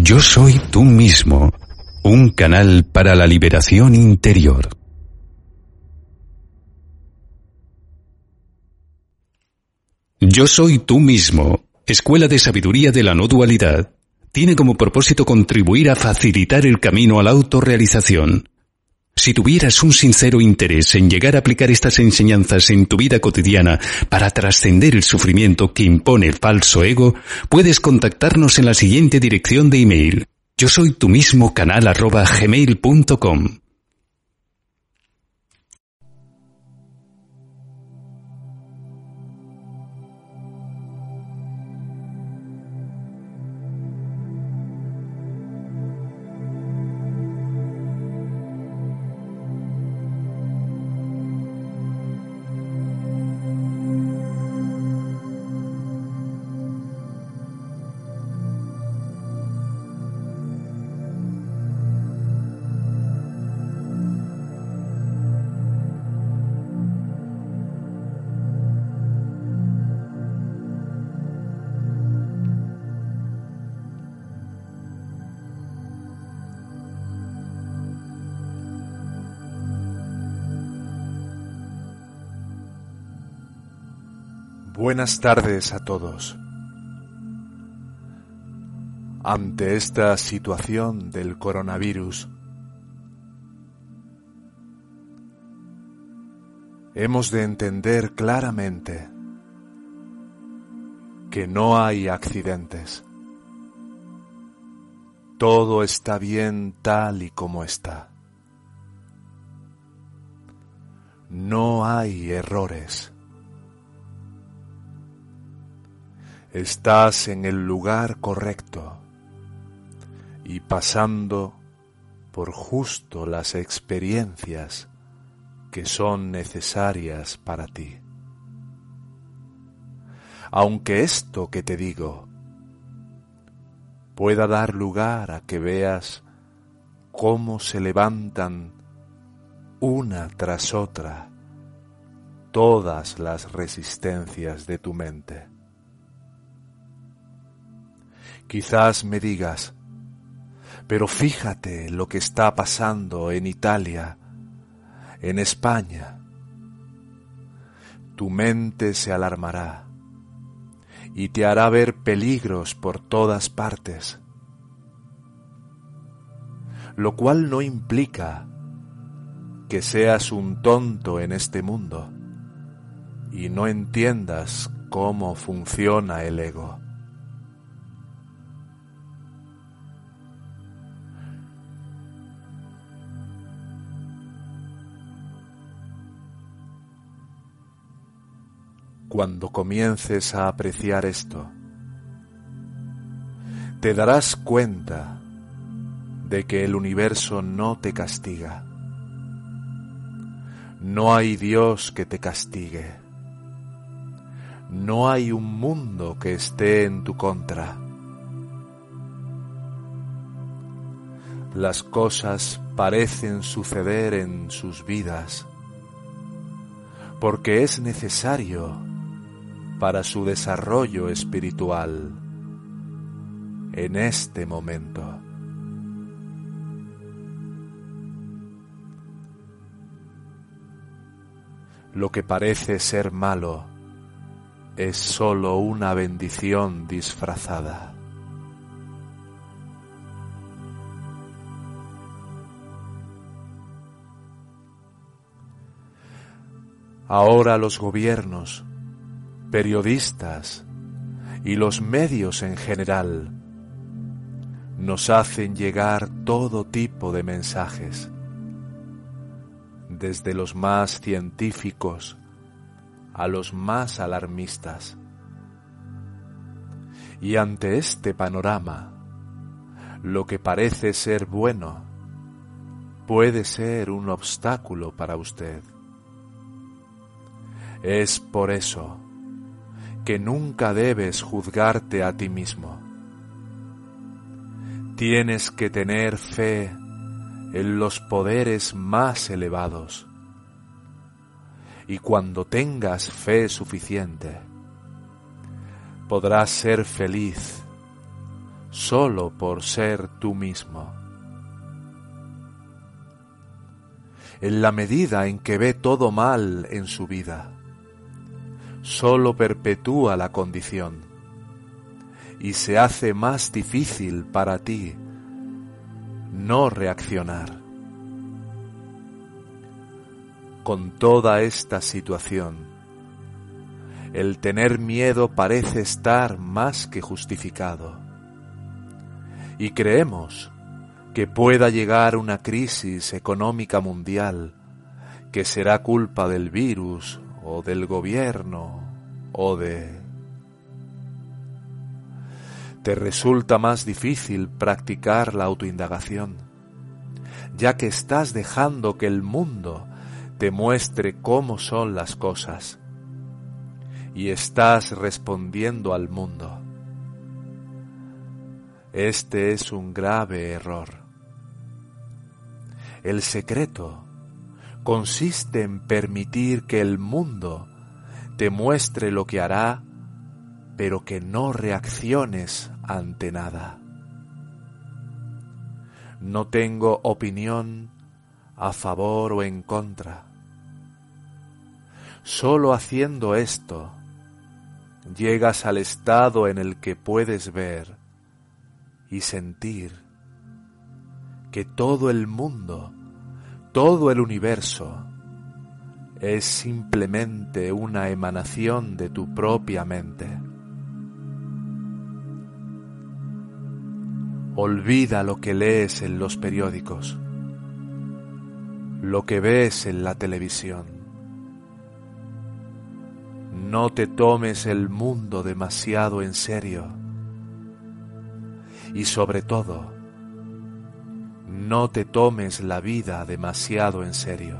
Yo soy tú mismo, un canal para la liberación interior. Yo soy tú mismo, Escuela de Sabiduría de la No Dualidad, tiene como propósito contribuir a facilitar el camino a la autorrealización. Si tuvieras un sincero interés en llegar a aplicar estas enseñanzas en tu vida cotidiana para trascender el sufrimiento que impone el falso ego, puedes contactarnos en la siguiente dirección de email. Yo soy tu mismo canal arroba gmail.com. Buenas tardes a todos. Ante esta situación del coronavirus, hemos de entender claramente que no hay accidentes. Todo está bien tal y como está. No hay errores. Estás en el lugar correcto y pasando por justo las experiencias que son necesarias para ti. Aunque esto que te digo pueda dar lugar a que veas cómo se levantan una tras otra todas las resistencias de tu mente. Quizás me digas, pero fíjate lo que está pasando en Italia, en España. Tu mente se alarmará y te hará ver peligros por todas partes, lo cual no implica que seas un tonto en este mundo y no entiendas cómo funciona el ego. Cuando comiences a apreciar esto, te darás cuenta de que el universo no te castiga. No hay Dios que te castigue. No hay un mundo que esté en tu contra. Las cosas parecen suceder en sus vidas porque es necesario para su desarrollo espiritual en este momento. Lo que parece ser malo es sólo una bendición disfrazada. Ahora los gobiernos periodistas y los medios en general nos hacen llegar todo tipo de mensajes, desde los más científicos a los más alarmistas. Y ante este panorama, lo que parece ser bueno puede ser un obstáculo para usted. Es por eso que nunca debes juzgarte a ti mismo. Tienes que tener fe en los poderes más elevados. Y cuando tengas fe suficiente, podrás ser feliz solo por ser tú mismo. En la medida en que ve todo mal en su vida, solo perpetúa la condición y se hace más difícil para ti no reaccionar. Con toda esta situación, el tener miedo parece estar más que justificado. Y creemos que pueda llegar una crisis económica mundial que será culpa del virus o del gobierno o de... Te resulta más difícil practicar la autoindagación, ya que estás dejando que el mundo te muestre cómo son las cosas y estás respondiendo al mundo. Este es un grave error. El secreto consiste en permitir que el mundo te muestre lo que hará, pero que no reacciones ante nada. No tengo opinión a favor o en contra. Solo haciendo esto llegas al estado en el que puedes ver y sentir que todo el mundo, todo el universo, es simplemente una emanación de tu propia mente. Olvida lo que lees en los periódicos, lo que ves en la televisión no te tomes el mundo demasiado en serio. Y sobre todo, no te tomes la vida demasiado en serio.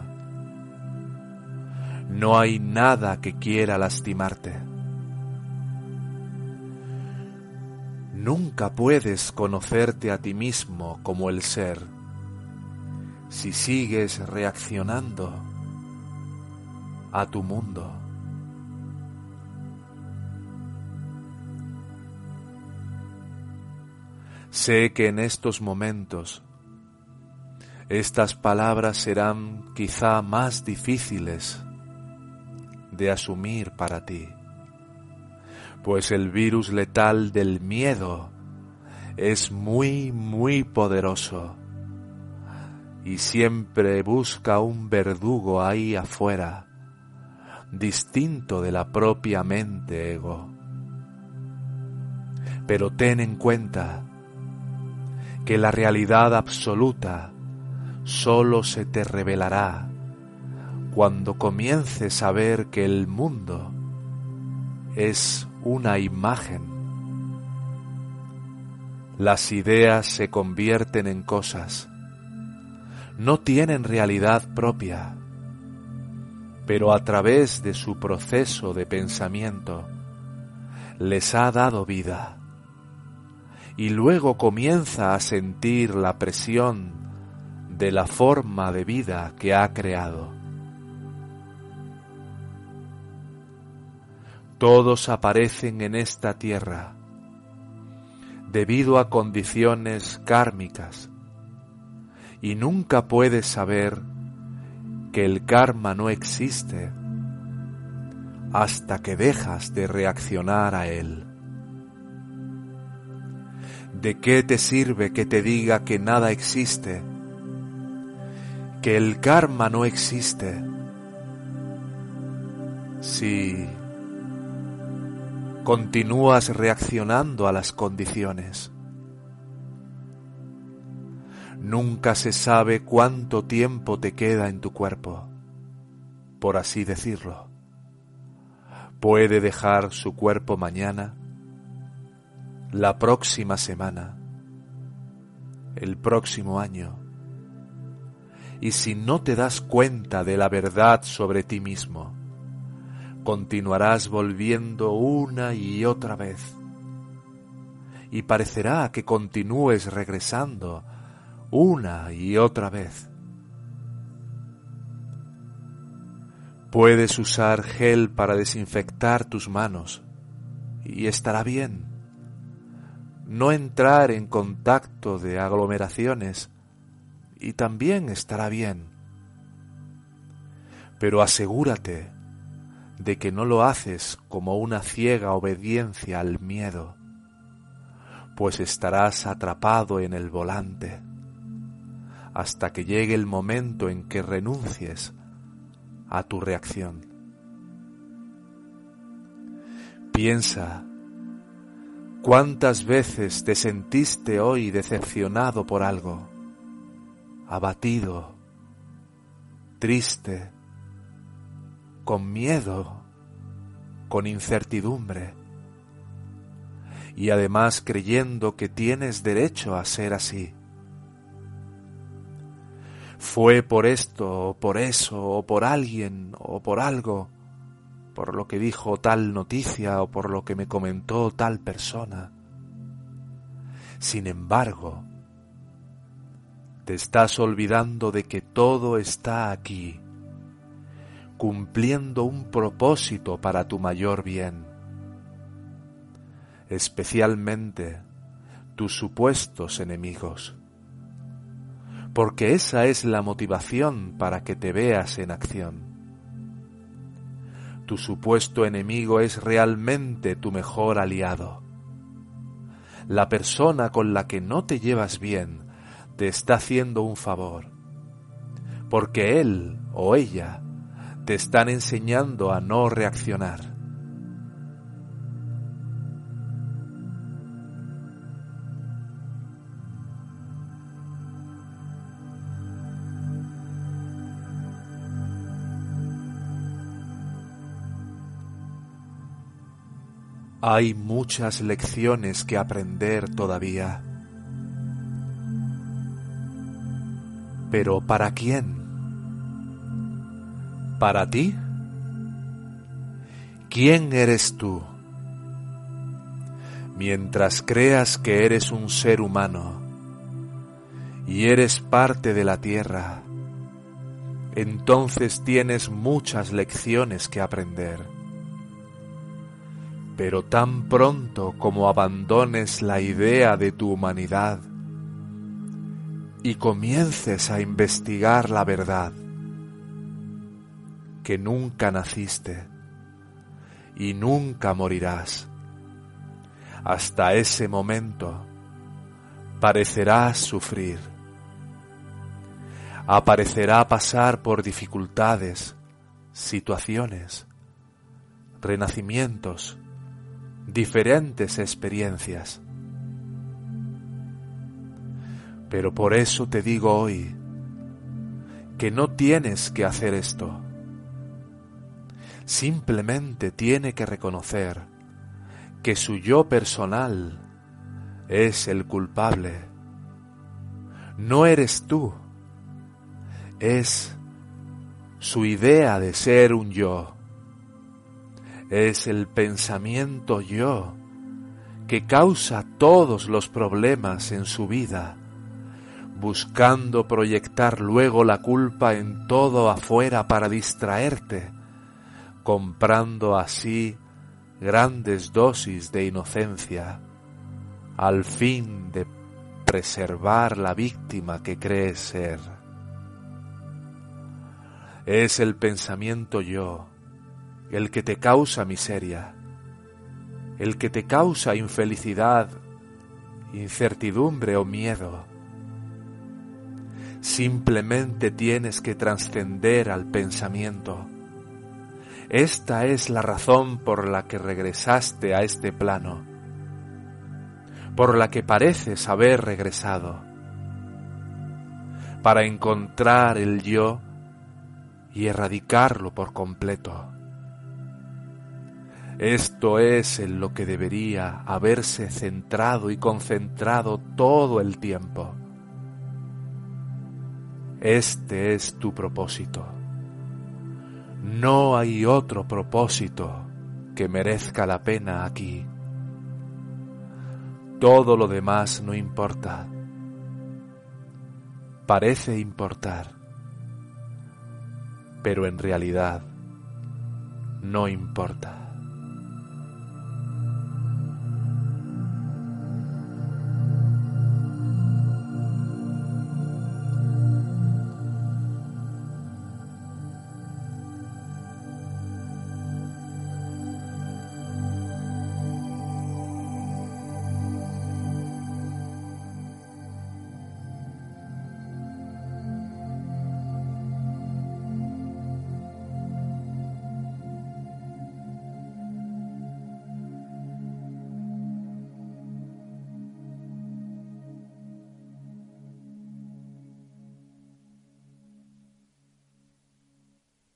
No hay nada que quiera lastimarte. Nunca puedes conocerte a ti mismo como el ser si sigues reaccionando a tu mundo. Sé que en estos momentos estas palabras serán quizá más difíciles de asumir para ti, pues el virus letal del miedo es muy, muy poderoso y siempre busca un verdugo ahí afuera, distinto de la propia mente ego. Pero ten en cuenta que la realidad absoluta solo se te revelará cuando comiences a ver que el mundo es una imagen. Las ideas se convierten en cosas, no tienen realidad propia, pero a través de su proceso de pensamiento les ha dado vida y luego comienza a sentir la presión de la forma de vida que ha creado. Todos aparecen en esta tierra debido a condiciones kármicas y nunca puedes saber que el karma no existe hasta que dejas de reaccionar a él. ¿De qué te sirve que te diga que nada existe? Que el karma no existe. Si continúas reaccionando a las condiciones. Nunca se sabe cuánto tiempo te queda en tu cuerpo, por así decirlo. Puede dejar su cuerpo mañana la próxima semana, el próximo año. Y si no te das cuenta de la verdad sobre ti mismo, continuarás volviendo una y otra vez. Y parecerá que continúes regresando una y otra vez. Puedes usar gel para desinfectar tus manos y estará bien no entrar en contacto de aglomeraciones y también estará bien. Pero asegúrate de que no lo haces como una ciega obediencia al miedo, pues estarás atrapado en el volante hasta que llegue el momento en que renuncies a tu reacción. Piensa cuántas veces te sentiste hoy decepcionado por algo, abatido, triste, con miedo, con incertidumbre, y además creyendo que tienes derecho a ser así. Fue por esto, o por eso, o por alguien, o por algo, por lo que dijo tal noticia, o por lo que me comentó tal persona. Sin embargo, te estás olvidando de que todo está aquí cumpliendo un propósito para tu mayor bien, especialmente tus supuestos enemigos, porque esa es la motivación para que te veas en acción. Tu supuesto enemigo es realmente tu mejor aliado. La persona con la que no te llevas bien te está haciendo un favor, porque él o ella te están enseñando a no reaccionar. Hay muchas lecciones que aprender todavía. Pero ¿para quién? para ti? ¿Quién eres tú? Mientras creas que eres un ser humano y eres parte de la tierra, entonces tienes muchas lecciones que aprender. Pero tan pronto como abandones la idea de tu humanidad y comiences a investigar la verdad, que nunca naciste y nunca morirás. Hasta ese momento parecerás sufrir. Aparecerá pasar por dificultades, situaciones, renacimientos, diferentes experiencias. Pero por eso te digo hoy que no tienes que hacer esto simplemente tiene que reconocer que su yo personal es el culpable. No eres tú, es su idea de ser un yo. Es el pensamiento yo que causa todos los problemas en su vida, buscando proyectar luego la culpa en todo afuera para distraerte comprando así grandes dosis de inocencia, al fin de preservar la víctima que crees ser. Es el pensamiento yo el que te causa miseria, el que te causa infelicidad, incertidumbre o miedo. Simplemente tienes que trascender al pensamiento esta es la razón por la que regresaste a este plano, por la que pareces haber regresado, para encontrar el yo y erradicarlo por completo. Esto es en lo que debería haberse centrado y concentrado todo el tiempo. Este es tu propósito. No hay otro propósito que merezca la pena aquí. Todo lo demás no importa. Parece importar, pero en realidad no importa.